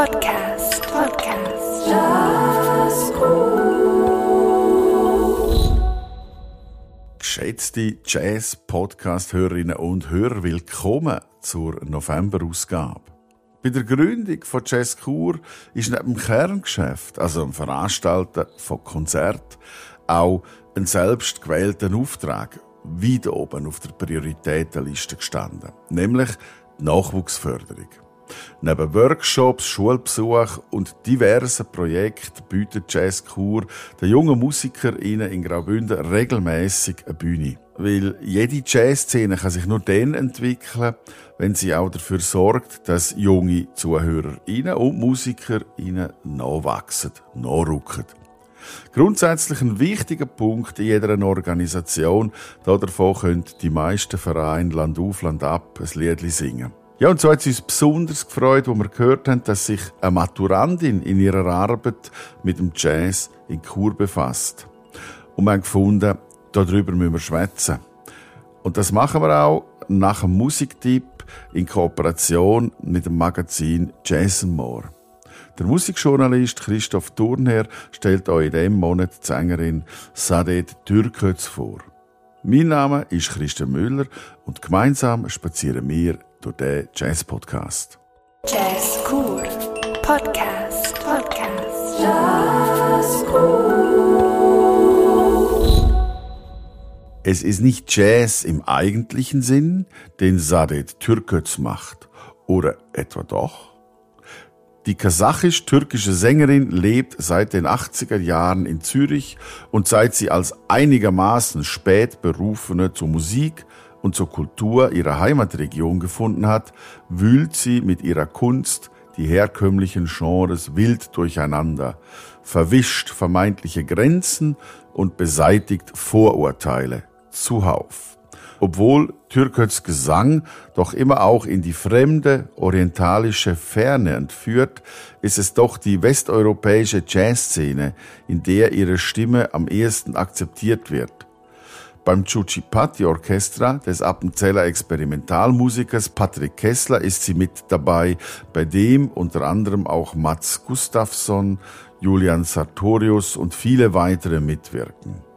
Podcast. Podcast. Jazzgut. Geschätzte Jazz-Podcast-Hörerinnen und Hörer, willkommen zur November-Ausgabe. Bei der Gründung von Jazz Kur ist neben dem Kerngeschäft, also dem Veranstalten von Konzerten, auch ein selbst gewählter Auftrag weit oben auf der Prioritätenliste gestanden, nämlich die Nachwuchsförderung. Neben Workshops, Schulbesuch und diversen Projekten bietet Jazz Kur den jungen MusikerInnen in Graubünden regelmäßig eine Bühne. Weil jede Jazzszene kann sich nur dann entwickeln, wenn sie auch dafür sorgt, dass junge ZuhörerInnen und MusikerInnen nachwachsen, nachrücken. Grundsätzlich ein wichtiger Punkt in jeder Organisation. Davon können die meisten Vereine Land auf, Land ab ein Lied singen. Ja, und so hat es uns besonders gefreut, wo wir gehört haben, dass sich eine Maturandin in ihrer Arbeit mit dem Jazz in Kur befasst. Und wir haben gefunden, darüber müssen wir schwätzen. Und das machen wir auch nach einem Musiktipp in Kooperation mit dem Magazin Jazz More. Der Musikjournalist Christoph Thurnherr stellt euch in diesem Monat die Sängerin Sadet Türkötz vor. Mein Name ist Christian Müller und gemeinsam spazieren wir durch den Jazz-Podcast. Jazz Cool Podcast. Podcast. Jazz Cool. Es ist nicht Jazz im eigentlichen Sinn, den Sadet Türkötz macht. Oder etwa doch? Die kasachisch-türkische Sängerin lebt seit den 80er Jahren in Zürich und seit sie als einigermaßen spät berufene zur Musik und zur Kultur ihrer Heimatregion gefunden hat, wühlt sie mit ihrer Kunst die herkömmlichen Genres wild durcheinander, verwischt vermeintliche Grenzen und beseitigt Vorurteile zuhauf obwohl Türköts Gesang doch immer auch in die fremde orientalische Ferne entführt, ist es doch die westeuropäische Jazzszene, in der ihre Stimme am ehesten akzeptiert wird. Beim Chuchipati Orchestra des Appenzeller Experimentalmusikers Patrick Kessler ist sie mit dabei, bei dem unter anderem auch Mats Gustafsson, Julian Sartorius und viele weitere mitwirken.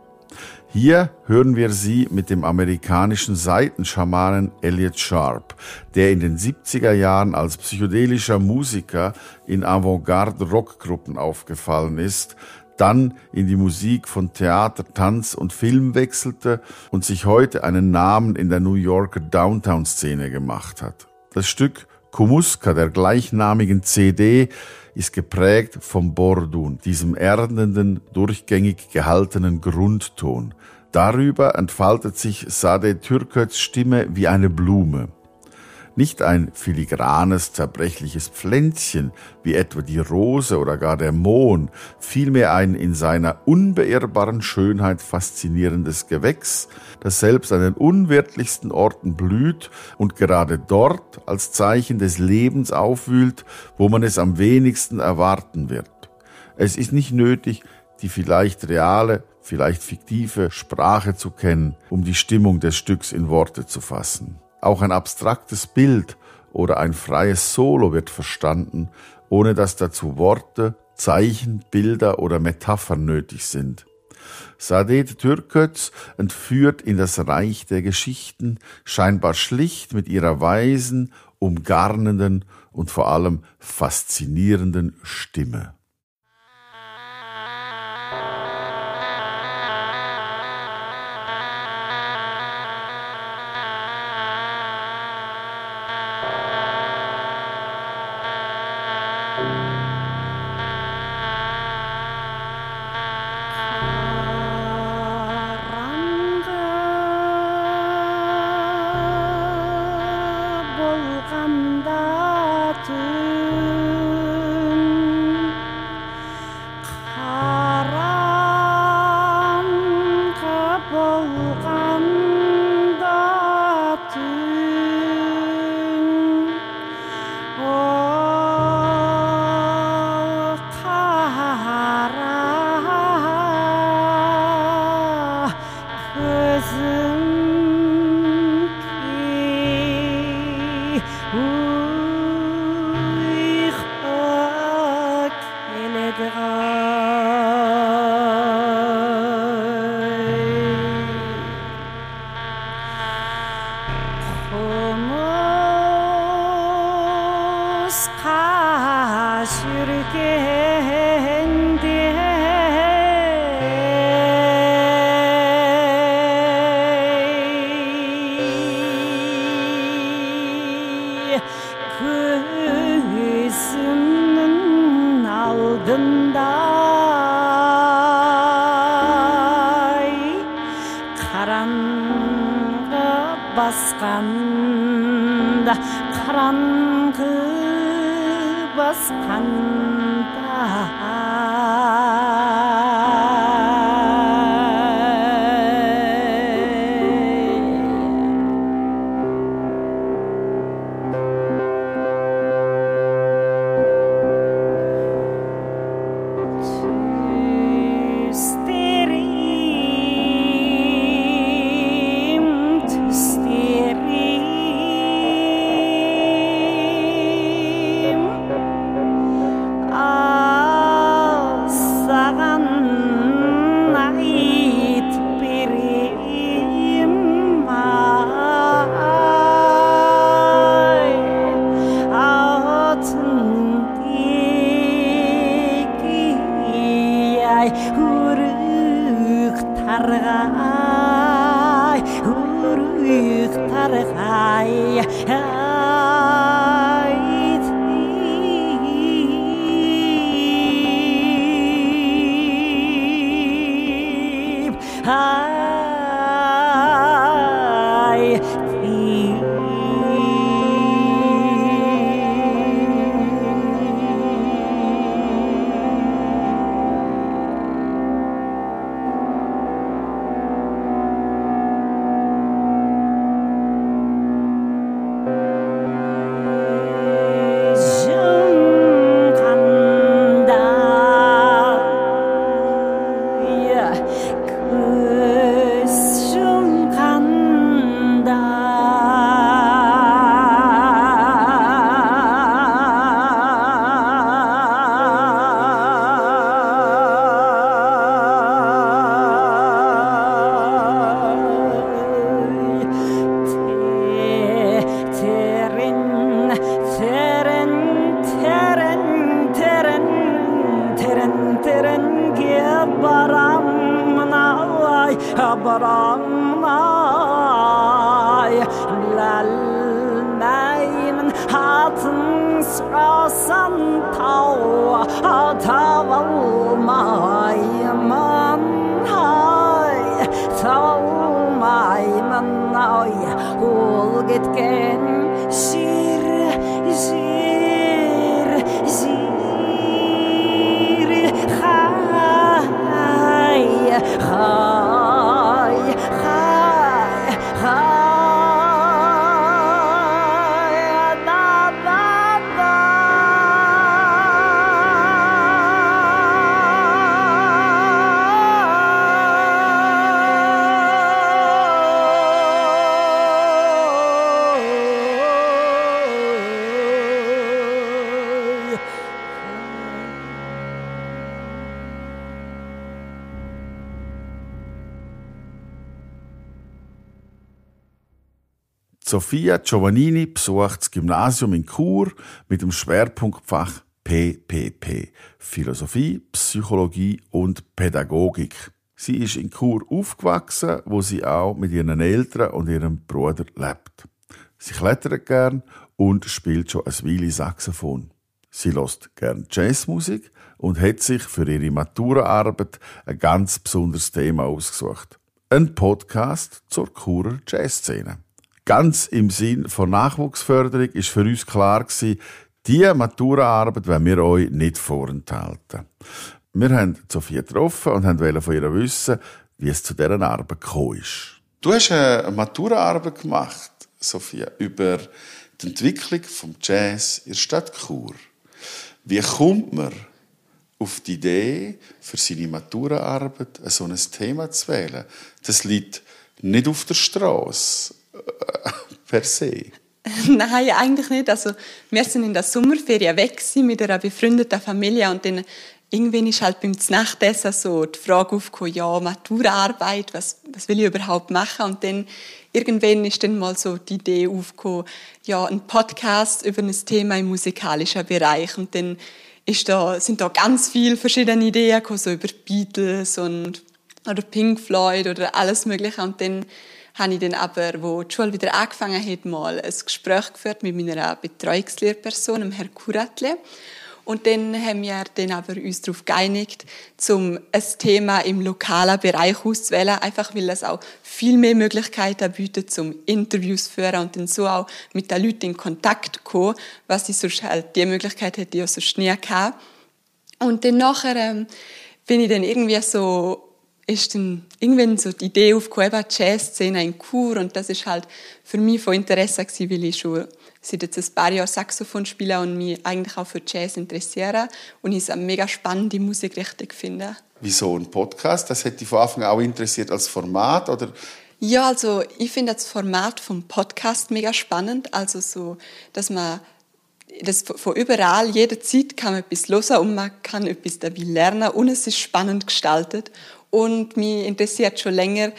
Hier hören wir sie mit dem amerikanischen Seitenschamanen Elliot Sharp, der in den 70er Jahren als psychedelischer Musiker in Avantgarde-Rockgruppen aufgefallen ist, dann in die Musik von Theater, Tanz und Film wechselte und sich heute einen Namen in der New Yorker Downtown-Szene gemacht hat. Das Stück Kumuska der gleichnamigen CD ist geprägt vom Bordun, diesem erdenden, durchgängig gehaltenen Grundton. Darüber entfaltet sich Sade Türköts Stimme wie eine Blume. Nicht ein filigranes, zerbrechliches Pflänzchen, wie etwa die Rose oder gar der Mohn, vielmehr ein in seiner unbeirrbaren Schönheit faszinierendes Gewächs, das selbst an den unwirtlichsten Orten blüht und gerade dort als Zeichen des Lebens aufwühlt, wo man es am wenigsten erwarten wird. Es ist nicht nötig, die vielleicht reale, vielleicht fiktive Sprache zu kennen, um die Stimmung des Stücks in Worte zu fassen. Auch ein abstraktes Bild oder ein freies Solo wird verstanden, ohne dass dazu Worte, Zeichen, Bilder oder Metaphern nötig sind. Saadet Türköz entführt in das Reich der Geschichten, scheinbar schlicht mit ihrer weisen, umgarnenden und vor allem faszinierenden Stimme. Sophia Giovannini besucht das Gymnasium in Chur mit dem Schwerpunktfach PPP Philosophie, Psychologie und Pädagogik. Sie ist in Chur aufgewachsen, wo sie auch mit ihren Eltern und ihrem Bruder lebt. Sie klettert gern und spielt schon ein Weile Saxophon. Sie lost gern Jazzmusik und hat sich für ihre Maturaarbeit ein ganz besonderes Thema ausgesucht. Ein Podcast zur Churer Jazzszene. Ganz im Sinn von Nachwuchsförderung ist für uns klar gewesen, diese Maturaarbeit wollen wir euch nicht vorenthalten. Wir haben Sophia getroffen und wollten von ihr wissen, wie es zu dieser Arbeit gekommen ist. Du hast eine Maturaarbeit gemacht, Sophia, über die Entwicklung vom Jazz in der Stadt Chur. Wie kommt man auf die Idee, für seine Maturaarbeit so ein Thema zu wählen? Das liegt nicht auf der Straße per se. Nein, eigentlich nicht. Also, wir sind in der Sommerferien weg mit einer befreundeten Familie und dann irgendwann ist halt beim Nachtessen so die Frage aufgekommen, ja, Maturarbeit, was, was will ich überhaupt machen? Und dann irgendwann ist dann mal so die Idee aufgekommen, ja, ein Podcast über ein Thema im musikalischen Bereich. Und dann ist da, sind da ganz viele verschiedene Ideen gekommen, so über Beatles und, oder Pink Floyd oder alles Mögliche. Und dann habe ich dann aber, wo die Schule wieder angefangen hat, mal ein Gespräch geführt mit meiner Betreuungslehrperson, dem Herrn Kuratle. Und dann haben wir dann aber uns darauf geeinigt, zum ein Thema im lokalen Bereich auszuwählen, einfach weil es auch viel mehr Möglichkeiten bietet, zum Interviews zu führen und dann so auch mit den Leuten in Kontakt zu kommen, was ich sonst halt die Möglichkeit hätte, ich auch sonst nie gehabt. Und dann nachher ähm, bin ich dann irgendwie so ist dann irgendwann so die Idee aufgekommen, eben Jazzszene in Chur und das ist halt für mich von Interesse gewesen, weil ich schon seit jetzt ein paar Jahren Saxophon spiele und mich eigentlich auch für Jazz interessiere und ich es eine mega spannende Musikrichtung finde. Wieso ein Podcast? Das hätte dich von Anfang an auch interessiert als Format oder? Ja, also ich finde das Format vom Podcast mega spannend, also so, dass man das von überall, jederzeit kann man etwas hören und man kann etwas dabei lernen und es ist spannend gestaltet und mich interessiert schon länger,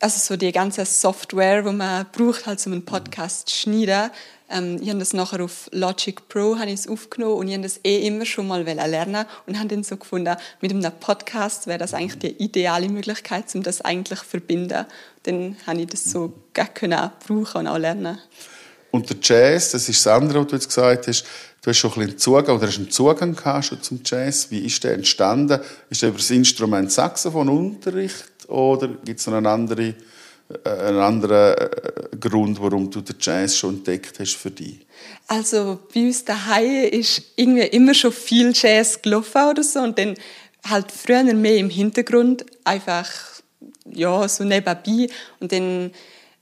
also so die ganze Software, die man braucht, halt, um einen Podcast zu schneiden. Ähm, ich habe das nachher auf Logic Pro aufgenommen und ich habe das eh immer schon mal lernen und habe dann so gefunden, mit einem Podcast wäre das eigentlich die ideale Möglichkeit, um das eigentlich zu verbinden. Dann habe ich das so können brauchen und auch lernen. Und der Jazz, das ist das andere, was du jetzt gesagt hast, du hast schon ein bisschen Zugang, oder hast einen Zugang gehabt schon zum Jazz. Wie ist der entstanden? Ist der über das Instrument Saxophon Unterricht oder gibt es noch einen anderen, äh, einen anderen äh, Grund, warum du den Jazz schon entdeckt hast für dich? Also bei uns daheim ist irgendwie immer schon viel Jazz gelaufen oder so und dann halt früher mehr im Hintergrund einfach ja so nebenbei und dann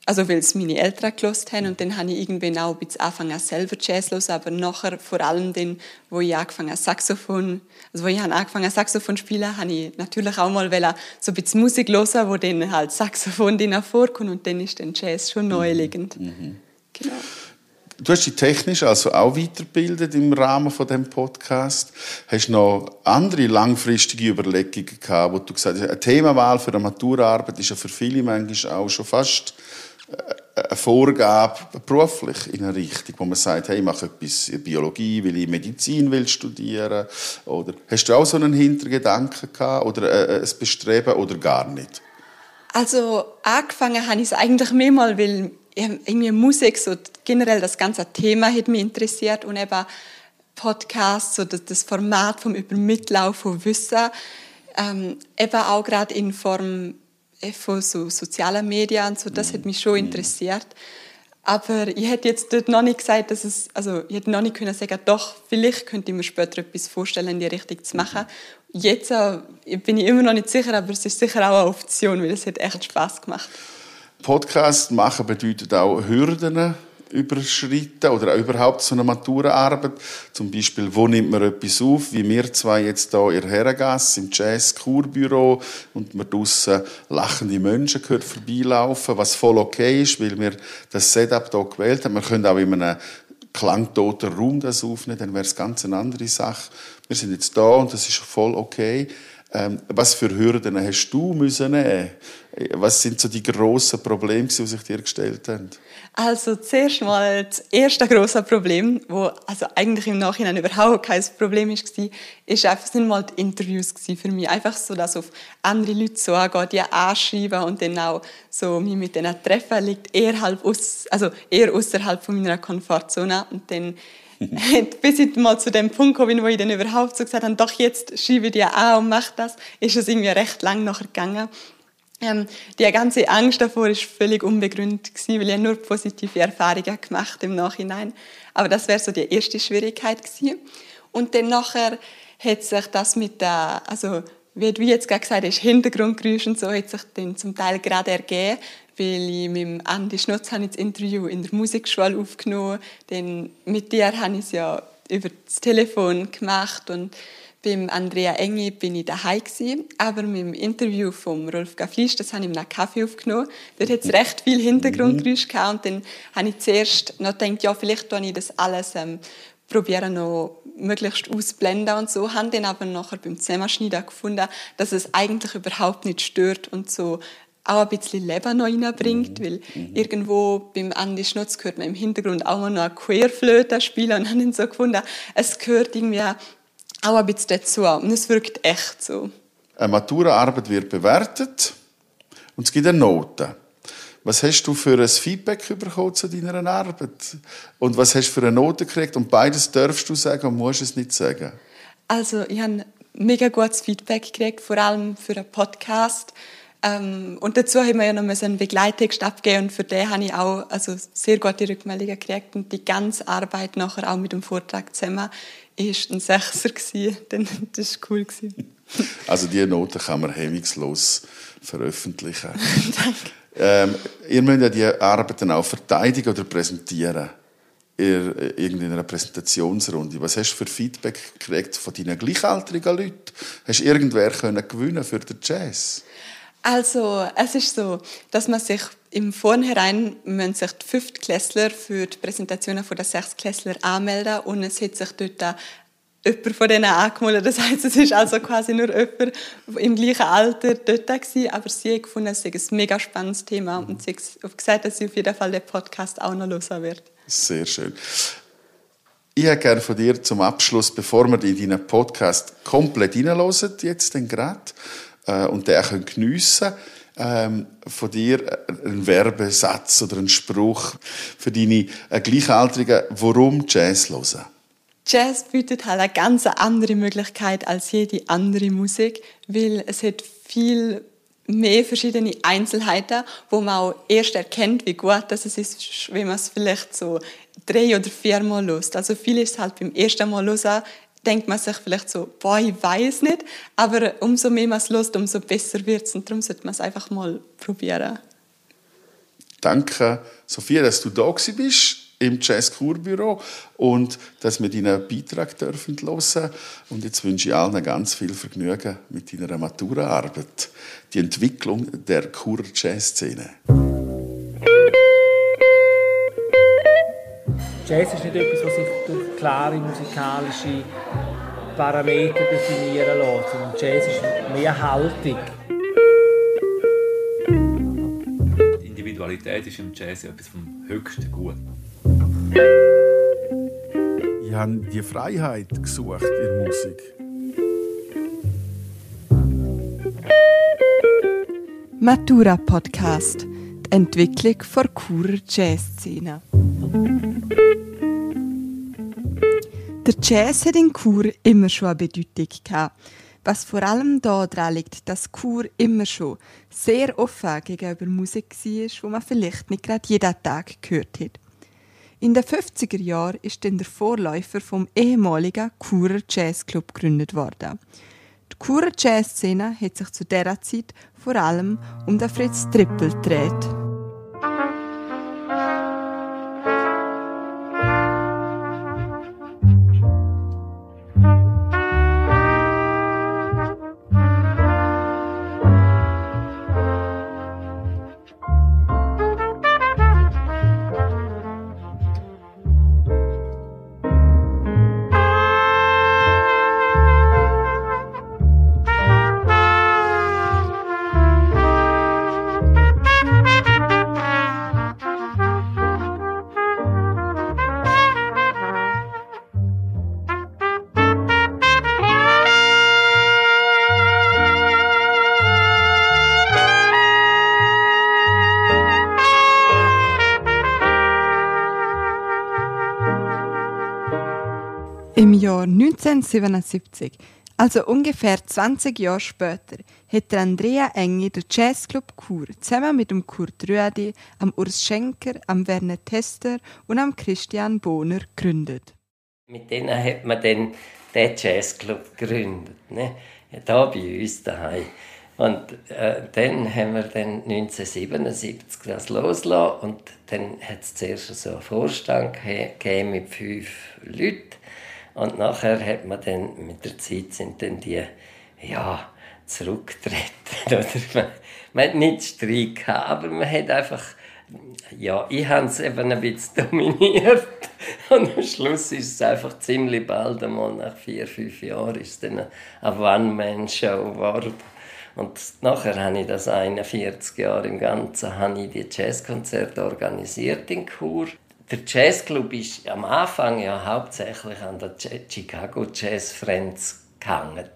also weil es meine Eltern gelost haben und dann habe ich irgendwann auch ein bisschen angefangen selber Jazz zu hören, aber nachher vor allem dann, wo ich angefangen Saxophon, also wo ich angefangen Saxophon zu spielen, habe ich natürlich auch mal so ein bisschen Musik hören, wo dann halt Saxophon drin vorkommt und dann ist dann Jazz schon. Mhm. mhm. Genau. Du hast dich technisch also auch weitergebildet im Rahmen von dem Podcast. Hast du noch andere langfristige Überlegungen gehabt, wo du gesagt hast, eine Themawahl für eine Maturarbeit ist ja für viele manchmal auch schon fast eine Vorgabe beruflich in eine Richtung, wo man sagt, hey, ich mache etwas Biologie, weil ich Medizin will studieren oder hast du auch so einen Hintergedanken gehabt oder äh, ein Bestreben oder gar nicht? Also angefangen habe ich es eigentlich mehrmal, weil irgendwie Musik so generell das ganze Thema hat mich interessiert und eben Podcasts oder das Format vom Übermitteln von Wissen ähm, eben auch gerade in Form von so sozialen Medien und so, das hat mich schon interessiert. Aber ich hätte jetzt dort noch nicht gesagt, dass es, also ich hätte noch nicht können sagen, doch, vielleicht könnte ich mir später etwas vorstellen, in die Richtung zu machen. Jetzt äh, bin ich immer noch nicht sicher, aber es ist sicher auch eine Option, weil es hat echt Spaß gemacht. Podcast machen bedeutet auch Hürden überschritten oder auch überhaupt so eine Maturaarbeit. Zum Beispiel, wo nimmt man etwas auf, wie wir zwei jetzt hier in Herrengasse im Jazz-Kurbüro und man draussen lachende Menschen gehört vorbeilaufen, was voll okay ist, weil wir das Setup hier gewählt haben. Wir können auch in einem klangtoten Raum das aufnehmen, dann wäre es ganz eine andere Sache. Wir sind jetzt da und das ist voll okay. Ähm, was für Hürden hast du müssen nehmen? Was sind so die grossen Probleme, die sich dir gestellt haben? Also zuerst mal das erste große Problem, wo also eigentlich im Nachhinein überhaupt kein Problem war, ist einfach sind mal die Interviews für mich. Einfach so, dass auf andere Leute so angehen, die anschreiben und dann auch so mich mit denen treffen, liegt eher halb aus, also eher außerhalb von meiner Komfortzone und dann bis ich mal zu dem Punkt kam, wo ich dann überhaupt so gesagt habe, doch jetzt schreibe ich dir an und mach das, ist es irgendwie recht lang nachher gegangen. Ähm, die ganze Angst davor ist völlig unbegründet gewesen, weil ich nur positive Erfahrungen gemacht im Nachhinein. Aber das wäre so die erste Schwierigkeit gewesen. Und dann nachher hat sich das mit der, also wie du jetzt gerade gesagt hast, Hintergrundgeräusche und so, hat sich dann zum Teil gerade ergeben, ich mit Andi Schnutz habe das Interview in der Musikschule aufgenommen. Dann mit dir habe ich es ja über das Telefon gemacht und beim Andrea Engi bin ich daheim gewesen, aber mit dem Interview von Rolf Gafflisch, das habe ich in einem Kaffee aufgenommen. Dort hat es recht viel Hintergrundgeräusche gehabt und dann habe ich zuerst noch gedacht, ja, vielleicht tue ich das alles ähm, probieren noch möglichst ausblenden und so, haben dann aber nachher beim Zusammenschneiden gefunden, dass es eigentlich überhaupt nicht stört und so auch ein bisschen Leben noch reinbringt, mhm. weil mhm. irgendwo beim Andy Schnutz gehört man im Hintergrund auch noch eine Queerflöte spielen und haben so gefunden, es gehört irgendwie auch ein bisschen dazu und es wirkt echt so. Eine Maturaarbeit wird bewertet und es gibt eine Note. Was hast du für ein Feedback bekommen zu deiner Arbeit? Und was hast du für eine Note gekriegt? Und beides darfst du sagen und musst es nicht sagen. Also ich habe mega gutes Feedback gekriegt, vor allem für einen Podcast. Ähm, und dazu haben wir ja noch einen Begleittext abgegeben und für den habe ich auch also sehr gute Rückmeldungen gekriegt und die ganze Arbeit nachher auch mit dem Vortrag zusammen ist ein Sechser gewesen. Das war cool. Also diese Noten kann man hemmungslos veröffentlichen. Danke. Ähm, ihr müsst ja die Arbeiten auch verteidigen oder präsentieren in irgendeiner Präsentationsrunde. Was hast du für Feedback gekriegt von deinen gleichaltrigen Leuten? Hast du irgendwer können gewinnen für den Jazz? Also, es ist so, dass man sich im Vornherein müssen sich die Fünftklässler für die Präsentationen der Sechstklässler anmelden und es hat sich dort jemand von denen angemeldet. Das heißt, es ist also quasi nur jemand im gleichen Alter dort gewesen, aber sie hat gefunden, es sei ein mega spannendes Thema und sie hat gesagt, dass sie auf jeden Fall den Podcast auch noch hören wird. Sehr schön. Ich hätte gerne von dir zum Abschluss, bevor wir in deinen Podcast komplett hineinhören, jetzt gerade, äh, und den auch geniessen ähm, von dir einen Werbesatz oder einen Spruch für deine äh, Gleichaltrigen, warum Jazz hören? Jazz bietet halt eine ganz andere Möglichkeit als jede andere Musik, weil es hat viel mehr verschiedene Einzelheiten, wo man auch erst erkennt, wie gut das ist, wenn man es vielleicht so drei oder viermal lust. Also viel ist halt beim ersten Mal hören, denkt man sich vielleicht so, boah, ich weiß nicht, aber umso mehr man es lust, umso besser wird es und darum sollte man es einfach mal probieren. Danke, Sophia, dass du da bist im Jazz Kurbüro und dass wir deinen Beitrag dürfen hören. Und jetzt wünsche ich allen ganz viel Vergnügen mit deiner Maturaarbeit, die Entwicklung der Kur Jazz Szene. Jazz ist nicht etwas, was sich durch klare musikalische Parameter definieren lässt, sondern Jazz ist mehr Haltung. Die Individualität ist im Jazz etwas vom höchsten Gut. Ich habe die Freiheit gesucht in der Musik. Matura Podcast. Die Entwicklung der Churer Jazzszene. Der Jazz hat in Chur immer schon eine Bedeutung gehabt. Was vor allem daran liegt, dass Chur immer schon sehr offen gegenüber Musik war, die man vielleicht nicht gerade jeden Tag gehört hat. In den 50er Jahren ist dann der Vorläufer vom ehemaligen Churer Jazzclub gegründet worden. Die Churer Jazzszene hat sich zu dieser Zeit vor allem um den Fritz Trippel gedreht. 1977, also ungefähr 20 Jahre später, hat Andrea Engi den Jazzclub Chur zusammen mit dem Kurt Rüedi, am Urs Schenker, am Werner Tester und am Christian Bohner gegründet. Mit denen hat man dann den Jazzclub gegründet, ne? da bei uns daheim. Und äh, dann haben wir dann 1977 das losgelassen und dann hat es zuerst so einen Vorstand gegeben mit fünf Leuten und nachher hat man dann, mit der Zeit sind dann die, ja, zurückgetreten. Oder man, man hat nicht Streit gehabt, aber man hat einfach ja, ich habe es eben ein bisschen dominiert. Und am Schluss ist es einfach ziemlich bald, einmal nach vier, fünf Jahren, ist dann eine One-Man-Show geworden. Und nachher habe ich das 41 Jahre im Ganzen habe ich die Jazzkonzerte organisiert in Chur. Der Jazzclub ist am Anfang ja hauptsächlich an der Chicago Jazz Friends gehangen.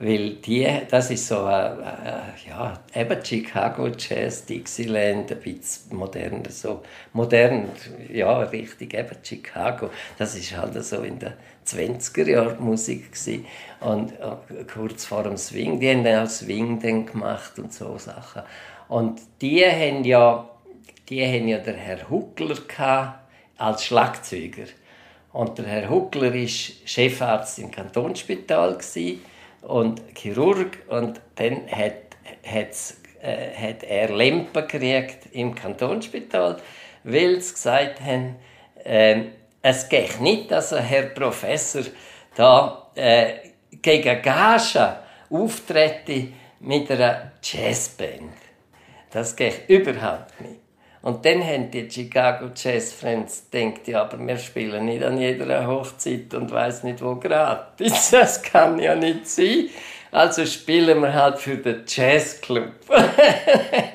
Weil die, das ist so, äh, äh, ja, eben Chicago Jazz, Dixieland, ein bisschen modern, so modern, ja, richtig, eben Chicago. Das ist halt so in den 20er Jahren Musik gewesen. Und äh, kurz vor dem Swing, die haben dann auch Swing dann gemacht und so Sachen. Und die haben ja, die haben ja der Herr Huckler als Schlagzeuger. Und der Herr Huckler war Chefarzt im Kantonsspital. Und Chirurg und dann hat, äh, hat er Lempen gekriegt im Kantonsspital, weil sie gesagt haben, äh, es geht nicht, dass ein Herr Professor da äh, gegen Gage auftrete mit einer Jazzband. Das geht überhaupt nicht. Und dann haben die Chicago Jazz Friends gedacht, ja, aber wir spielen nicht an jeder Hochzeit und weiß nicht wo gratis. Das kann ja nicht sein. Also spielen wir halt für den Jazzclub.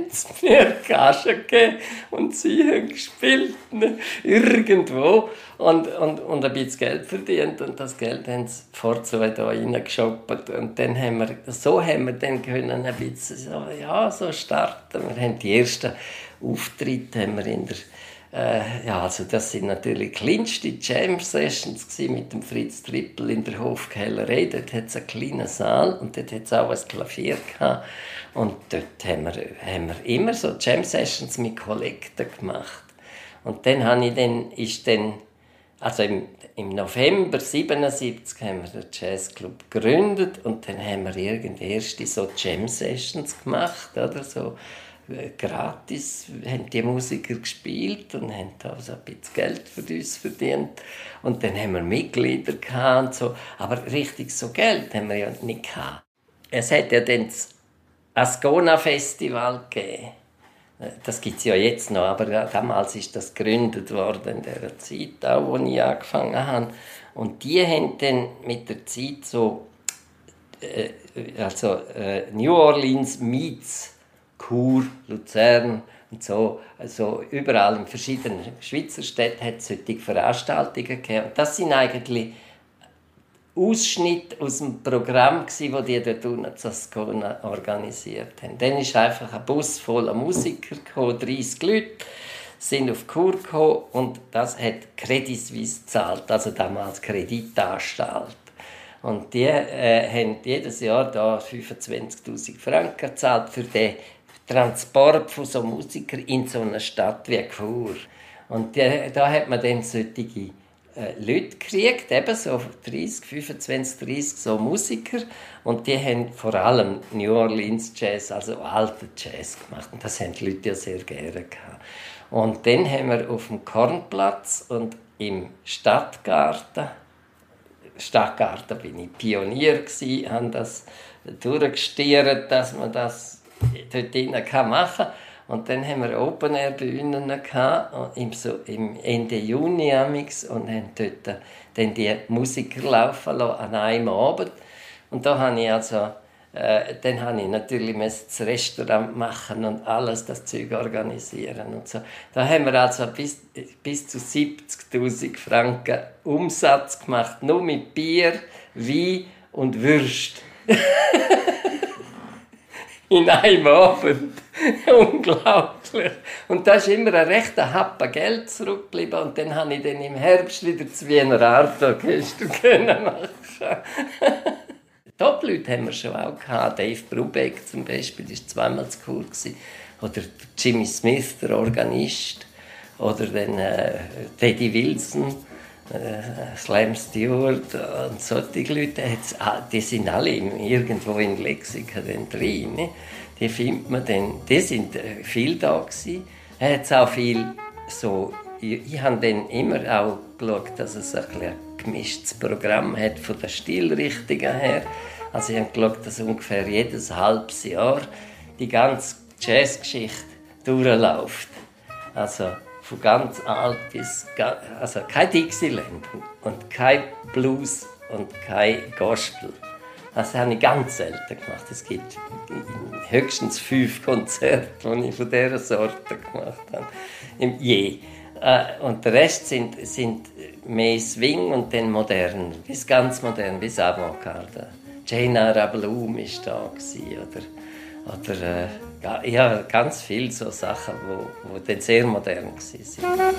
es mir Gage gegeben und sie haben gespielt ne? irgendwo und, und, und ein bisschen Geld verdient und das Geld haben sie vor zwei da reingeshoppt und dann haben wir, so haben wir dann können ein bisschen so, ja, so starten. Wir haben die ersten Auftritte haben wir in der äh, ja, also das sind natürlich kleinste Jam-Sessions mit dem Fritz Trippel in der Hofkellerei. Dort hat es einen kleinen Saal und dort hat es auch ein Klavier gehabt. Und dort haben wir, haben wir immer so Jam-Sessions mit Kollekten gemacht. Und dann habe ich dann, ist dann, also im, im November 1977 haben wir den Jazzclub gegründet und dann haben wir irgendwie erste so Jam-Sessions gemacht, oder so gratis haben die Musiker gespielt und haben also ein bisschen Geld für uns verdient. Und dann haben wir Mitglieder gehabt und so. Aber richtig so Geld haben wir ja nicht gehabt. Es hat ja dann das Ascona-Festival gegeben. Das gibt es ja jetzt noch, aber damals ist das gegründet worden in der Zeit, auch, wo ich angefangen habe. Und die haben dann mit der Zeit so, äh, also äh, New Orleans meets Chur, Luzern und so. Also überall in verschiedenen Schweizer Städten hat es solche Veranstaltungen gegeben. Und das sind eigentlich Ausschnitte aus dem Programm, das die dort unten organisiert haben. Dann ist einfach ein Bus voller Musiker gekommen, 30 Leute sind auf Kur gekommen und das hat Credit Suisse gezahlt, also damals Kreditanstalt. Und die äh, haben jedes Jahr da 25.000 Franken gezahlt für den Transport von so Musikern in so eine Stadt wie Chur. Und die, da hat man dann solche äh, Leute gekriegt, eben so 30, 25, 30 so Musiker. Und die haben vor allem New Orleans Jazz, also alten Jazz gemacht. Und das haben die Leute ja sehr gerne gehabt. Und dann haben wir auf dem Kornplatz und im Stadtgarten, Stadtgarten bin ich Pionier gsi, haben das durchgestiert, dass man das dort drinnen machen. Und dann haben wir Open Air Bühnen im, so, im Ende Juni amix, und haben dort dann die Musiker laufen lassen, an einem Abend. Und da habe ich also, äh, dann habe ich natürlich das Restaurant machen und alles das Zeug organisieren und so. Da haben wir also bis, bis zu 70.000 Franken Umsatz gemacht, nur mit Bier, Wein und Würst. in einem Abend. Unglaublich. Und da ist immer ein rechter Happen Geld zurückgeblieben und dann habe ich dann im Herbst wieder das Wiener Art Orchester machen. Top-Leute haben wir schon auch gehabt. Dave Brubeck zum Beispiel war zweimal zu cool. Oder Jimmy Smith, der Organist. Oder dann äh, Teddy Wilson Slam Stewart und solche Leute, die sind alle irgendwo in Lexika drin. Ne? Die findet man dann, die sind äh, viel da gewesen. Er hat auch viel so, ich, ich habe dann immer auch geschaut, dass es ein, ein gemischtes Programm hat von der Stilrichtung her. Also ich habe geschaut, dass ungefähr jedes halbes Jahr die ganze Jazzgeschichte durchläuft. Also von ganz alt bis also kein Dixieland und kein Blues und kein Gospel. Das habe ich ganz selten gemacht. Es gibt höchstens fünf Konzerte, die ich von dieser Sorte gemacht habe. Je. Äh, Und der Rest sind, sind mehr Swing und dann modern, bis ganz modern, bis Avantgarde. Jane Bloom war da gewesen, oder, oder äh, ja, ganz viele so Sachen, die wo, wo dann sehr modern waren.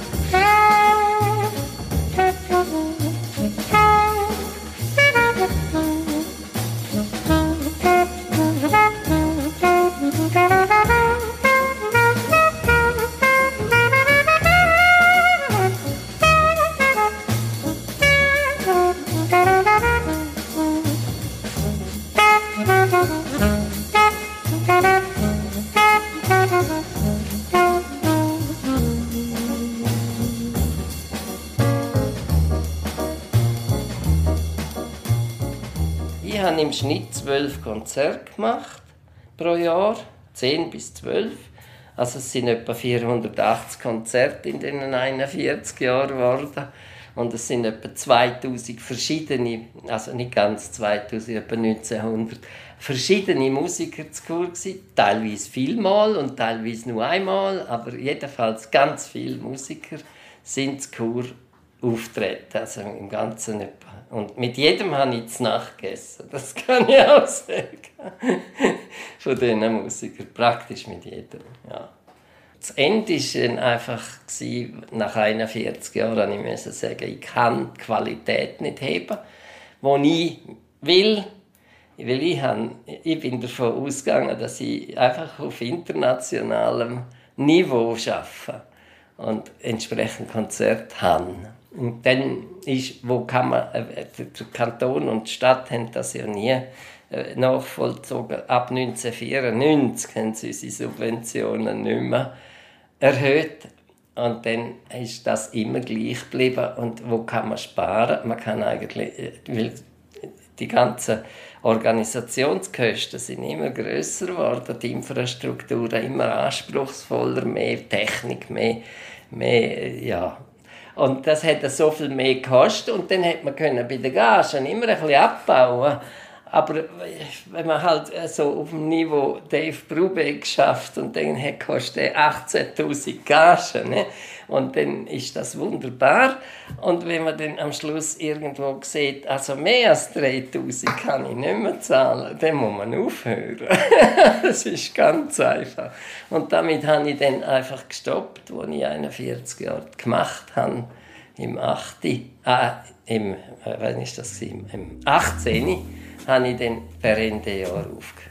Ich habe im Schnitt zwölf Konzerte gemacht pro Jahr, 10 bis 12. Also es sind etwa 480 Konzerte in den 41 Jahren geworden. Und es sind etwa 2000 verschiedene, also nicht ganz 2000, etwa 1900, verschiedene Musiker zu Kur gewesen. Teilweise vielmal und teilweise nur einmal, aber jedenfalls ganz viele Musiker sind zu Kur auftreten, also im Ganzen etwa. Und mit jedem habe ich zu Nacht gegessen, das kann ich auch sagen. Von diesen Musikern, praktisch mit jedem, ja. Das Ende war einfach, nach 41 Jahren, ich musste sagen, ich kann die Qualität nicht heben, die ich will. Weil ich, habe, ich bin davon ausgegangen, dass ich einfach auf internationalem Niveau arbeite und entsprechend Konzerte habe. Und dann ist, wo kann man, äh, Kanton und die Stadt haben das ja nie äh, nachvollzogen. Ab 1994 haben sie unsere Subventionen nicht mehr erhöht. Und dann ist das immer gleich geblieben. Und wo kann man sparen? Man kann eigentlich, äh, weil die ganzen Organisationskosten sind immer größer geworden, die Infrastrukturen immer anspruchsvoller, mehr Technik, mehr, mehr ja. Und das hat so viel mehr gekostet und dann hat man können bei den Gagen immer ein bisschen abbauen. Aber wenn man halt so auf dem Niveau Dave Brubeck geschafft und dann hat kostet 18.000 Gagen, ne? und dann ist das wunderbar. Und wenn man dann am Schluss irgendwo sieht, also mehr als 3.000 kann ich nicht mehr zahlen, dann muss man aufhören. das ist ganz einfach. Und damit habe ich dann einfach gestoppt, als ich 41 Jahre gemacht habe, im 8. Ah, im, äh, wann ist das? Im 18 habe ich dann per Jahr aufgehört.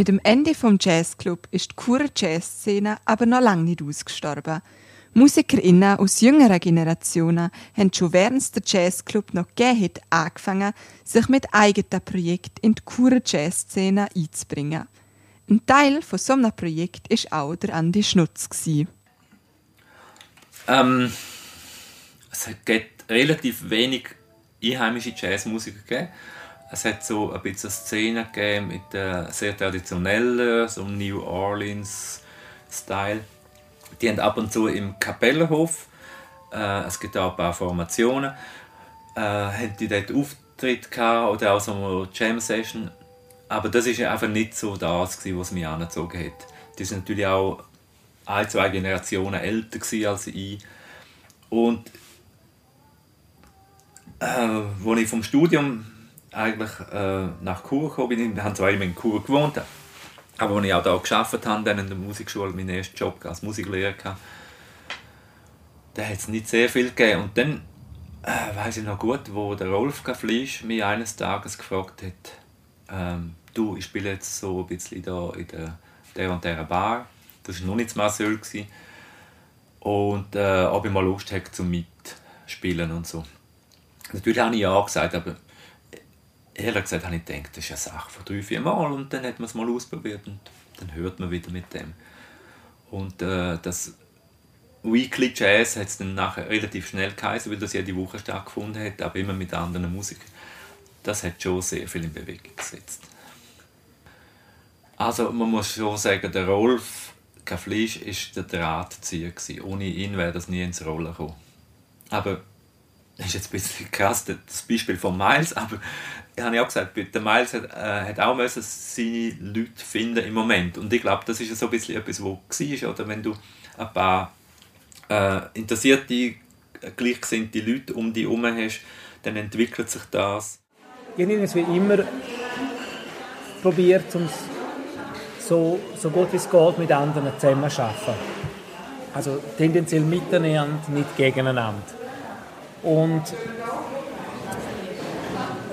Mit dem Ende vom Jazzclub ist die Churer Jazzszene aber noch lange nicht ausgestorben. MusikerInnen aus jüngeren Generationen haben schon während der Jazzclub noch gegeben hat, angefangen, sich mit eigenen Projekten in die Churer Jazzszene einzubringen. Ein Teil von so einem Projekt war auch der Andi Schnutz. Ähm, es gibt relativ wenig einheimische Jazzmusiker gegeben. Es hat so ein bisschen Szene gegeben mit äh, sehr traditionellen, so New Orleans Style. Die haben ab und zu im Kapellenhof Äh, es gibt auch ein paar Formationen. Äh, haben die dort Auftritt gehabt oder auch so eine Jam-Session. Aber das ist einfach nicht so das, gewesen, was mich angezogen hat. Die sind natürlich auch ein, zwei Generationen älter als ich. Und äh, als ich vom Studium eigentlich äh, nach Chur gekommen bin, wir haben zwar immer in Chur gewohnt, aber als ich auch da gearbeitet habe, dann in der Musikschule, meinen ersten Job als Musiklehrer hatte, da hat es nicht sehr viel gegeben. Und dann äh, weiß ich noch gut, wo der Rolf Fleisch mich eines Tages gefragt hat, ähm, du, ich spiele jetzt so ein bisschen da in der, der und der Bar, das war noch nicht Marcel, gewesen, und äh, ob ich mal Lust hätte zum Mitspielen und so. Natürlich habe ich ja gesagt, aber ehrlich gesagt habe ich gedacht, das ist eine Sache von drei, vier Mal und dann hat man es mal ausprobiert und dann hört man wieder mit dem. Und äh, das Weekly Jazz hat es dann nachher relativ schnell geheißen, weil das jede Woche stattgefunden hat, aber immer mit anderen Musik. Das hat schon sehr viel in Bewegung gesetzt. Also man muss schon sagen, der Rolf Kaflisch war der Drahtzieher. Ohne ihn wäre das nie ins Rollen gekommen. Aber das ist jetzt ein bisschen krass, das Beispiel von Miles, aber ich habe ja auch gesagt, der Miles hat, äh, hat auch müssen seine Leute finden im Moment. Und ich glaube, das ist so ein bisschen etwas, was war, oder wenn du ein paar äh, interessierte, gleichgesinnte Leute um dich herum hast, dann entwickelt sich das. Ich habe wie immer probiert, um so, so gut wie es geht mit anderen zusammen zu arbeiten. Also tendenziell miteinander, nicht gegeneinander. Und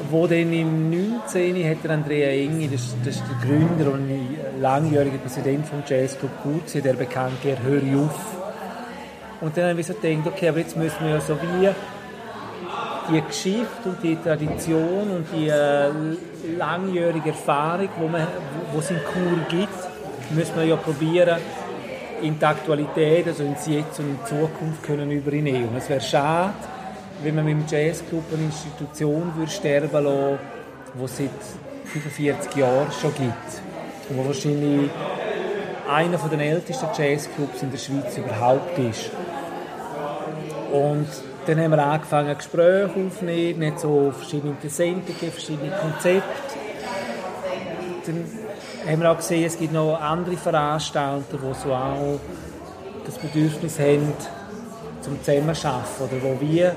wo dann im 19. hat der Andrea Engi, das, das ist der Gründer und langjähriger Präsident vom Jazzclub Gut, der bekannt Hör auf und dann habe ich so gedacht, okay, aber jetzt müssen wir ja so wie die Geschichte und die Tradition und die äh, langjährige Erfahrung, wo, man, wo, es in Kur gibt, müssen wir ja probieren, in die Aktualität, also ins Jetzt und in die Zukunft können übernehmen. Es wäre schade, wenn man mit dem Jazzclub eine Institution würde sterben lassen, die es seit 45 Jahren schon gibt. Und wo wahrscheinlich einer der ältesten Jazzclubs in der Schweiz überhaupt ist. Und dann haben wir angefangen, Gespräche aufzunehmen, nicht so verschiedene Interessenten, verschiedene Konzepte. Dann haben wir auch gesehen, es gibt noch andere Veranstalter, die so auch das Bedürfnis haben, zum Zusammenarbeiten oder wo wir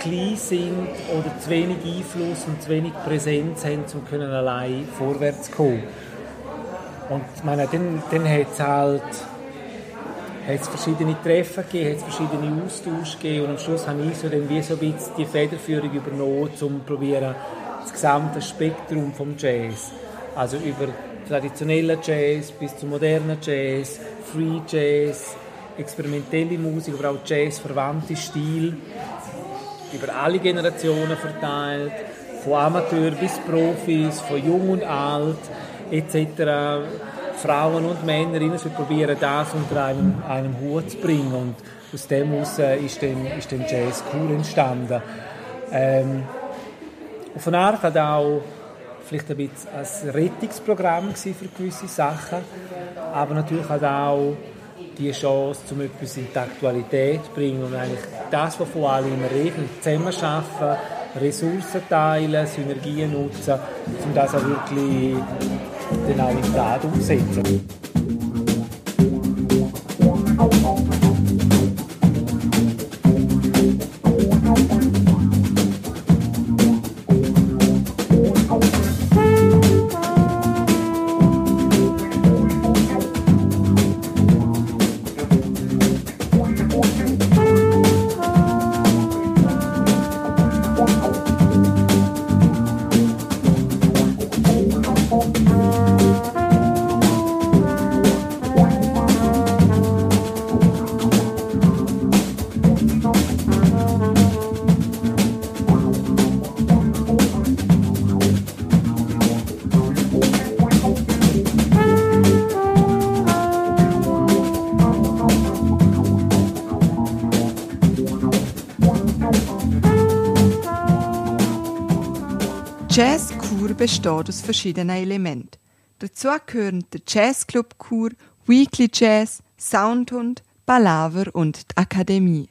klein sind oder zu wenig Einfluss und zu wenig Präsenz haben, um können allein vorwärts zu kommen. Und meine, dann, dann hat es halt hat es verschiedene Treffen gegeben, hat es verschiedene Austausche gegeben und am Schluss habe ich so, dann wie so ein bisschen die Federführung übernommen, um probieren, das gesamte Spektrum vom Jazz, also über traditionellen Jazz bis zum modernen Jazz, Free Jazz, experimentelle Musik, aber auch Jazz-verwandte Stil, über alle Generationen verteilt, von Amateur bis Profis, von jung und alt, etc Frauen und Männer sie probieren das unter einem, einem Hut zu bringen. Und aus dem heraus ist dann, ist dann Jazz cool entstanden. Ähm, von Art hat auch vielleicht ein bisschen ein Rettungsprogramm für gewisse Sachen, aber natürlich hat auch die Chance, um etwas in die Aktualität zu bringen und eigentlich das, was vor allem immer reden, zusammenarbeiten, Ressourcen teilen, Synergien nutzen, um das auch wirklich dann auch in Tat umsetzen. Besteht aus verschiedenen Elementen. Dazu gehören der Jazzclub Kur, Weekly Jazz, Soundhund, Palaver und die Akademie.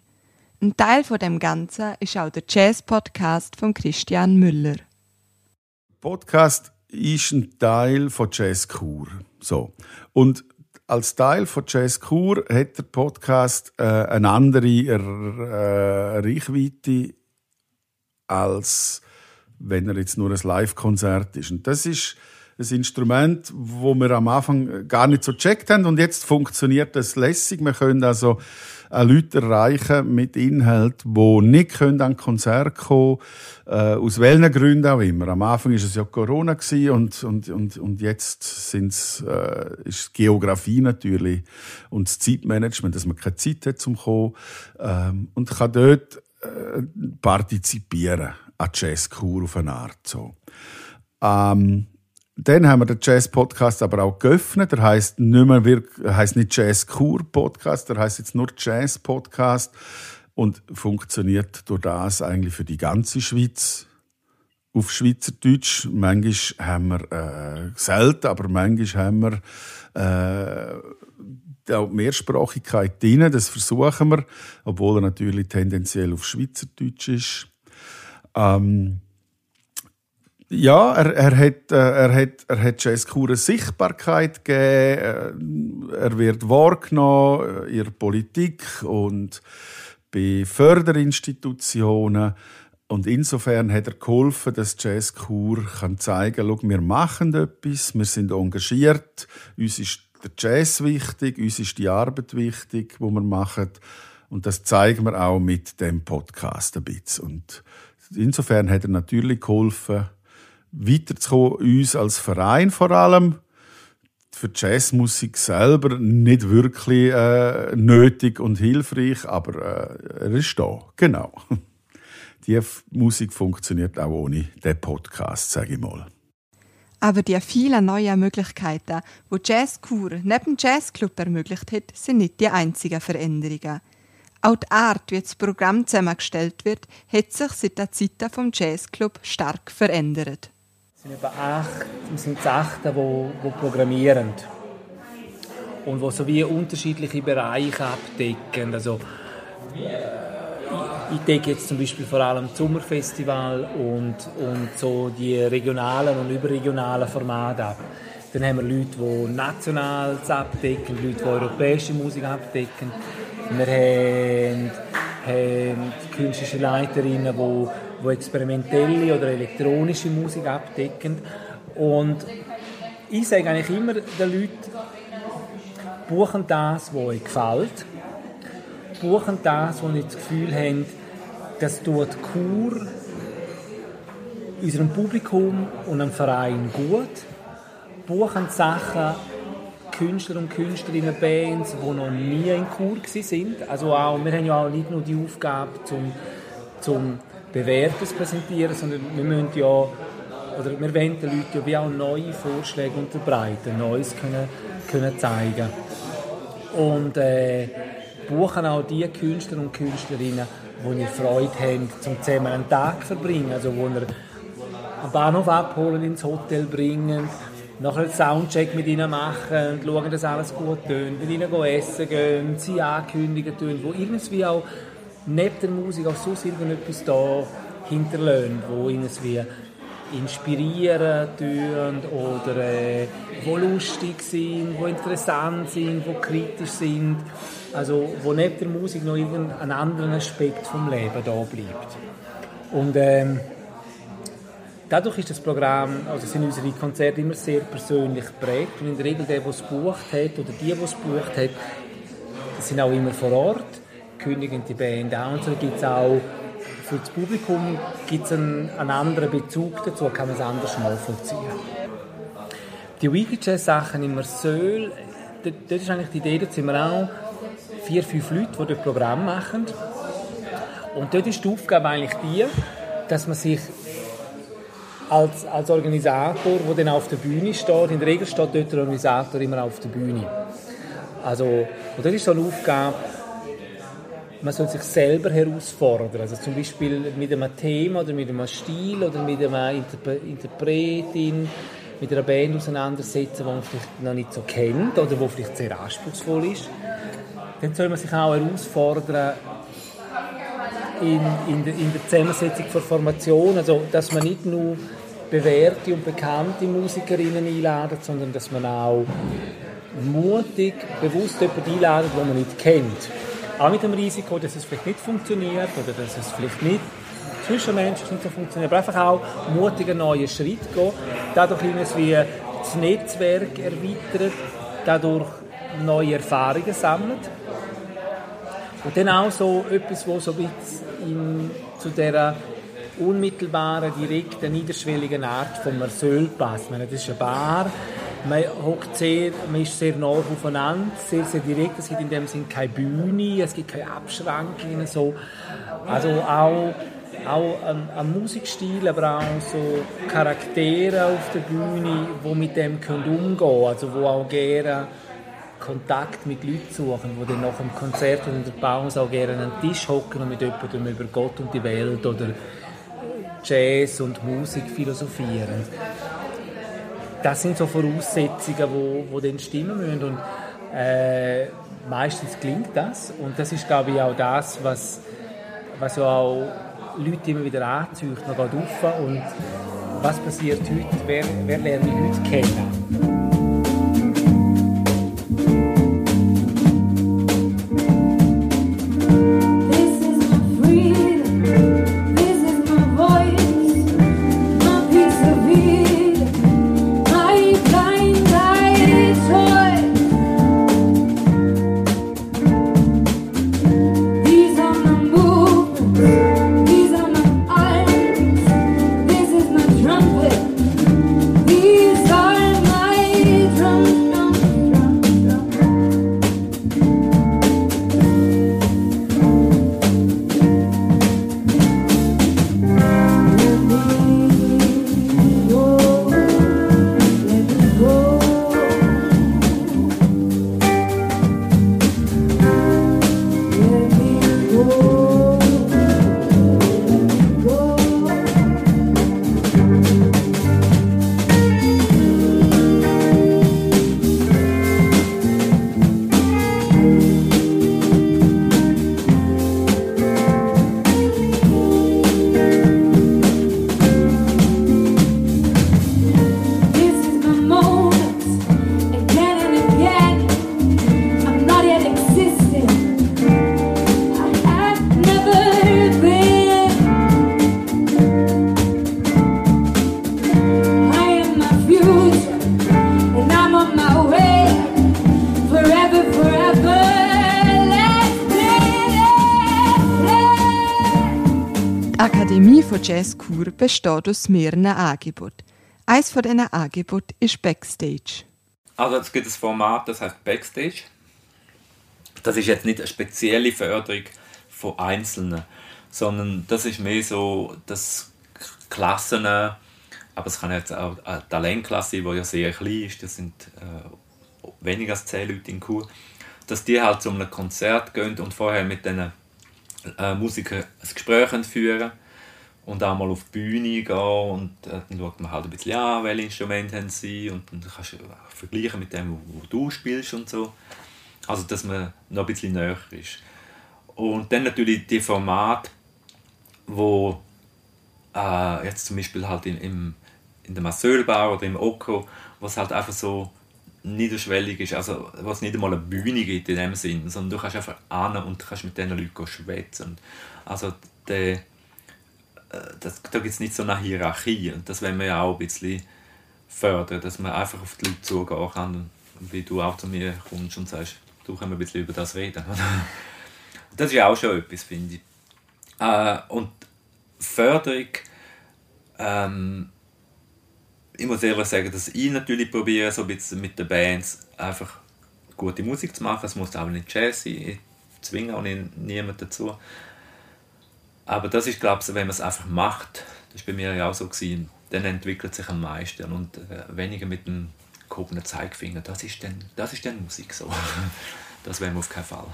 Ein Teil von dem Ganzen ist auch der Jazz-Podcast von Christian Müller. Podcast ist ein Teil von Jazz Kur. So. Und als Teil von Jazz Kur hat der Podcast äh, eine andere äh, Reichweite als wenn er jetzt nur ein Live-Konzert ist. Und das ist ein Instrument, wo wir am Anfang gar nicht so gecheckt haben und jetzt funktioniert das lässig. Wir können also auch Leute erreichen mit Inhalt, die nicht können an Konzert kommen äh, aus welchen Gründen auch immer. Am Anfang ist es ja Corona und, und, und, und jetzt sind's, äh, ist Geografie natürlich und das Zeitmanagement, dass man keine Zeit hat zum kommen ähm, und kann dort äh, partizipieren an Jazzkur auf eine Art. So. Ähm, dann haben wir den Jazz-Podcast aber auch geöffnet. Der heißt nicht mehr wirklich, heißt nicht Jazz-Kur-Podcast, der heißt jetzt nur Jazz-Podcast und funktioniert durch das eigentlich für die ganze Schweiz auf Schweizerdeutsch. Manchmal haben wir äh, selten, aber manchmal haben wir äh, auch Mehrsprachigkeit drin. Das versuchen wir, obwohl er natürlich tendenziell auf Schweizerdeutsch ist. Ähm, ja, er, er, hat, äh, er, hat, er hat Jazzkur Sichtbarkeit gegeben. Äh, er wird wahrgenommen in der Politik und bei Förderinstitutionen. Und insofern hat er geholfen, dass Jazzkur kann zeigen kann, wir machen etwas, wir sind engagiert, uns ist der Jazz wichtig, uns ist die Arbeit wichtig, die wir machen. Und das zeigen wir auch mit dem Podcast ein bisschen. Und insofern hat er natürlich geholfen, weiterzukommen, uns als Verein vor allem. Für die Jazzmusik selber nicht wirklich äh, nötig und hilfreich, aber äh, er ist da, genau. Die Musik funktioniert auch ohne den Podcast, sage ich mal. Aber die vielen neuen Möglichkeiten, wo Jazzkur neben Jazzclub ermöglicht hat, sind nicht die einzigen Veränderungen. Auch die Art, wie das Programm zusammengestellt wird, hat sich seit der Zeit vom Jazzclub stark verändert. Es sind etwa acht, wir sind acht, die, die programmieren. Und die so wie unterschiedliche Bereiche abdecken. Also, ich decke jetzt zum Beispiel vor allem das Sommerfestival und, und so die regionalen und überregionalen Formate ab. Dann haben wir Leute, die national abdecken, Leute, die europäische Musik abdecken. Wir haben, haben künstlerische Leiterinnen, die, die experimentelle oder elektronische Musik abdecken. Und ich sage eigentlich immer den Leuten, buchen das, was euch gefällt. Buchen das, wo ihr das Gefühl habt, das tut Kur unserem Publikum und dem Verein gut. Buchen Sachen, Künstler und Künstlerinnen, Bands, die noch nie in Kur sind. Also auch, wir haben ja auch nicht nur die Aufgabe, zum, zum Bewährtes präsentieren, sondern wir müssen ja, oder wir wollen den Leuten ja wie auch neue Vorschläge unterbreiten, Neues können, können zeigen. Und äh, buchen auch die Künstler und Künstlerinnen, die ihr Freude haben, zum zusammen einen Tag verbringen, also wo ihr am Bahnhof abholen, ins Hotel bringen, nachher einen Soundcheck mit ihnen machen und schauen, dass alles gut tönt, mit ihnen essen gehen, sie ankündigen tun, wo irgendwie auch neben der Musik auch sonst irgendetwas da hinterlassen, wo irgendwie inspirieren tun oder äh, wo lustig sind, wo interessant sind, wo kritisch sind, also wo neben der Musik noch irgendein anderer Aspekt vom Leben da bleibt. Und ähm, Dadurch ist das Programm, also sind unsere Konzerte immer sehr persönlich geprägt. Und in der Regel der, der es gebucht hat oder die, die es gebucht hat, sind auch immer vor Ort, kündigen die Band an und so gibt es auch für das Publikum gibt's einen, einen anderen Bezug dazu, kann man es anders nachvollziehen. Die Wiki-Jazz-Sachen in Marseille, das ist eigentlich die Idee, da sind wir auch vier, fünf Leute, die das Programm machen. Und dort ist die Aufgabe eigentlich die, dass man sich als, als Organisator, der dann auf der Bühne steht, in der Regel steht dort der Organisator immer auf der Bühne. Also, und das ist so eine Aufgabe, man soll sich selber herausfordern. Also zum Beispiel mit einem Thema oder mit einem Stil oder mit einer Interpre Interpretin, mit einer Band auseinandersetzen, die man vielleicht noch nicht so kennt oder die vielleicht sehr anspruchsvoll ist. Dann soll man sich auch herausfordern, in, in, der, in der Zusammensetzung der Formation, also dass man nicht nur bewährte und bekannte Musikerinnen einladet, sondern dass man auch mutig, bewusst jemanden einladet, den man nicht kennt. Auch mit dem Risiko, dass es vielleicht nicht funktioniert oder dass es vielleicht nicht zwischenmenschlich nicht so funktioniert, aber einfach auch mutig einen neuen Schritt gehen, dadurch wie das Netzwerk erweitert, dadurch neue Erfahrungen sammelt. Und dann auch so etwas, was so ein bisschen zu dieser unmittelbaren, direkten, niederschwelligen Art passt. meine, das ist eine Bar, man, hockt sehr, man ist sehr nah aufeinander, sehr, sehr direkt. Es gibt in dem Sinne keine Bühne, es gibt keine Abschrankungen. So. Also auch, auch ein, ein Musikstil, aber auch so Charaktere auf der Bühne, die mit dem können umgehen. Also wo auch gerne Kontakt mit Leuten suchen, die dann nach dem Konzert oder der Pause auch gerne an den Tisch hocken und mit jemandem über Gott und die Welt oder Jazz und Musik philosophieren. Das sind so Voraussetzungen, wo, wo dann stimmen müssen und äh, meistens klingt das und das ist glaube ich auch das, was, was ja auch Leute immer wieder anzieht, man geht rauf und was passiert heute, wer, wer lernt ich heute kennen. Jazz Kur besteht aus mehreren Angeboten. Eines von diesen Angeboten ist Backstage. Also es gibt ein Format, das heißt Backstage. Das ist jetzt nicht eine spezielle Förderung von Einzelnen, sondern das ist mehr so das Klassen, aber es kann jetzt auch eine Talentklasse sein, die ja sehr klein ist, das sind äh, weniger als zehn Leute in Kur, dass die halt zu einem Konzert gehen und vorher mit diesen äh, Musikern ein Gespräch führen und auch mal auf die Bühne gehen und äh, dann schaut man halt ein bisschen an, welche Instrumente haben sie und dann kannst du vergleichen mit dem, wo, du spielst und so. Also, dass man noch ein bisschen näher ist. Und dann natürlich die Formate, wo äh, jetzt zum Beispiel halt in, im, in der Masseulbau oder im Oko, was halt einfach so niederschwellig ist, also was nicht einmal eine Bühne gibt in dem Sinn, sondern du kannst einfach an und kannst mit diesen Leuten schwätzen. Also der das, da gibt es nicht so eine Hierarchie und das wollen wir ja auch ein bisschen fördern, dass man einfach auf die Leute zugehen kann, wie du auch zu mir kommst und sagst, du wir ein bisschen über das reden. das ist ja auch schon etwas, finde ich. Äh, und Förderung, ähm, ich muss ehrlich sagen, dass ich natürlich probiere, so ein bisschen mit den Bands einfach gute Musik zu machen. Es muss auch nicht Jazz sein, ich zwinge auch niemanden dazu. Aber das ist, glaube ich, wenn man es einfach macht, das war bei mir ja auch so, gewesen, dann entwickelt sich am meisten und äh, weniger mit dem gehobenen Zeigefinger. Das ist dann, das ist dann Musik so. Das wäre wir auf keinen Fall.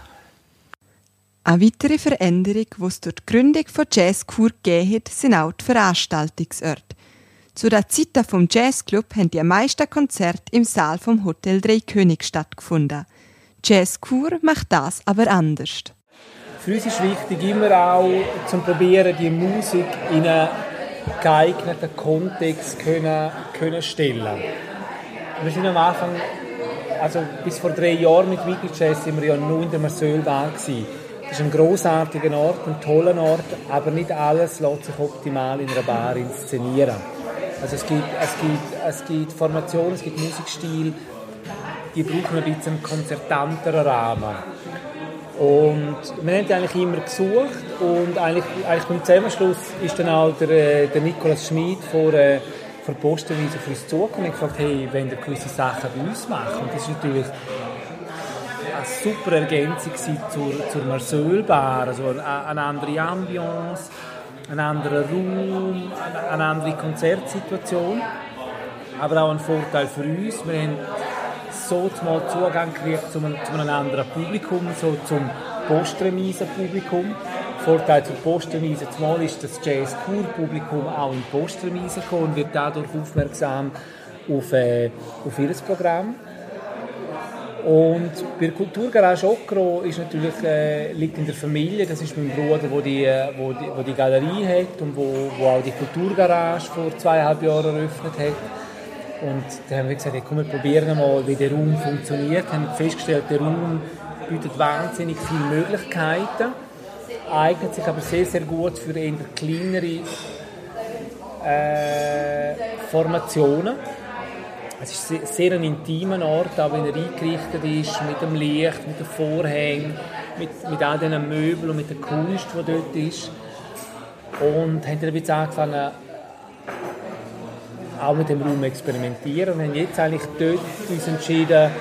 Eine weitere Veränderung, die es durch die Gründung von Jazzkur gegeben hat, sind auch die Veranstaltungsorte. Zu der Zeit vom Jazzclub haben die meisten Konzerte im Saal vom Hotel Drei König stattgefunden. Jazzkur macht das aber anders. Für uns ist wichtig, immer auch zu probieren, die Musik in einen geeigneten Kontext können, können stellen. Wir sind am Anfang, also bis vor drei Jahren mit Weekly Jazz, sind wir ja nur in der Marseille-Bar gewesen. Das ist ein großartiger Ort, ein toller Ort, aber nicht alles lässt sich optimal in einer Bar inszenieren. Also es gibt, es gibt, es gibt Formationen, es gibt Musikstil, die brauchen ein bisschen einen konzertanteren Rahmen. Und wir haben eigentlich immer gesucht und eigentlich, eigentlich beim Zusammenschluss ist dann auch der, äh, der Nikolaus Schmid vor, äh, Postenweise auf uns zugekommen und gefragt, hey, wenn ihr gewisse Sachen bei uns macht. Und das ist natürlich eine super Ergänzung zur, zur Marseille Bar, also eine, eine andere Ambiance, ein anderer Raum, eine, eine andere Konzertsituation, aber auch ein Vorteil für uns. Wir haben so mal Zugang gekriegt zu einem, zu einem anderen Publikum, so zum Postremise-Publikum. Vorteil zur Postremise zumal ist, dass das Jazz-Kur-Publikum auch in die Postremise kommt und wird dadurch aufmerksam auf, äh, auf ihr Programm. Und bei der Kulturgarage Okro ist natürlich, äh, liegt in der Familie, das ist mein Bruder, der die, äh, wo die, wo die Galerie hat und wo, wo auch die Kulturgarage vor zweieinhalb Jahren eröffnet hat. Und da haben wir gesagt, komm, wir probieren mal, wie der Raum funktioniert. Wir haben festgestellt, der Raum bietet wahnsinnig viele Möglichkeiten, eignet sich aber sehr, sehr gut für eher kleinere äh, Formationen. Es ist sehr, sehr intimer Ort, auch wenn er eingerichtet ist, mit dem Licht, mit den Vorhängen, mit, mit all diesen Möbeln und mit der Kunst, die dort ist. Und haben dann ein angefangen, auch mit dem Raum experimentieren. Und haben jetzt eigentlich dort uns entschieden,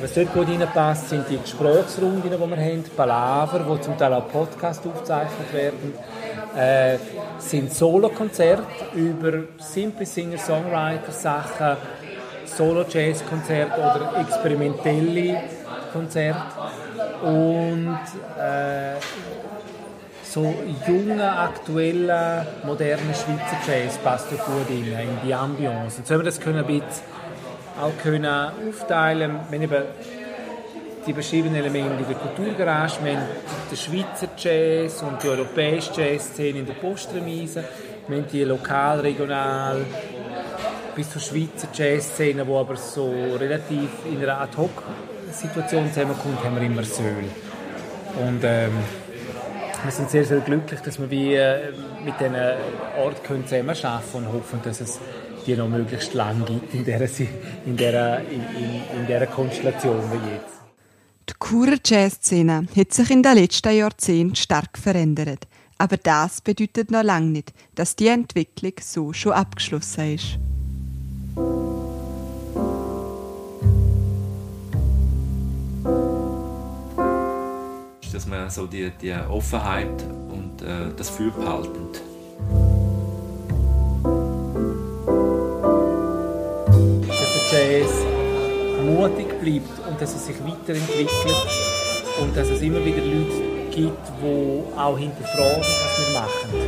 was dort gut reinpasst, sind die Gesprächsrunden, die wir haben, Palaver, wo zum Teil auch Podcasts aufgezeichnet werden, äh, sind Solokonzerte über simple Singer-Songwriter-Sachen, Solo-Jazz-Konzerte oder experimentelle Konzerte. Und äh, so junger, aktueller, moderner Schweizer Jazz passt da gut in, in die Ambiance. So haben wir das können ein bisschen auch können aufteilen, wenn eben die verschiedenen Elemente in der Kulturgarage, wir haben den Schweizer Jazz und die europäische Jazzszene in der Postremise, wir haben die lokal, regional, bis zur Schweizer Jazzszene, die aber so relativ in einer Ad-Hoc-Situation zusammenkommt, haben wir immer Söhl. Und ähm, wir sind sehr, sehr glücklich, dass wir wie, äh, mit diesen Orten zusammenarbeiten können und hoffen, dass es die noch möglichst lang gibt in dieser, in dieser, in, in, in dieser Konstellation wie jetzt. Die Churer Jazzszene hat sich in den letzten Jahrzehnten stark verändert. Aber das bedeutet noch lange nicht, dass die Entwicklung so schon abgeschlossen ist. Dass man so die, die Offenheit und äh, das Feuer behalten. Dass der Jazz mutig bleibt und dass er sich weiterentwickelt und dass es immer wieder Leute gibt, die auch hinterfragen, was wir machen.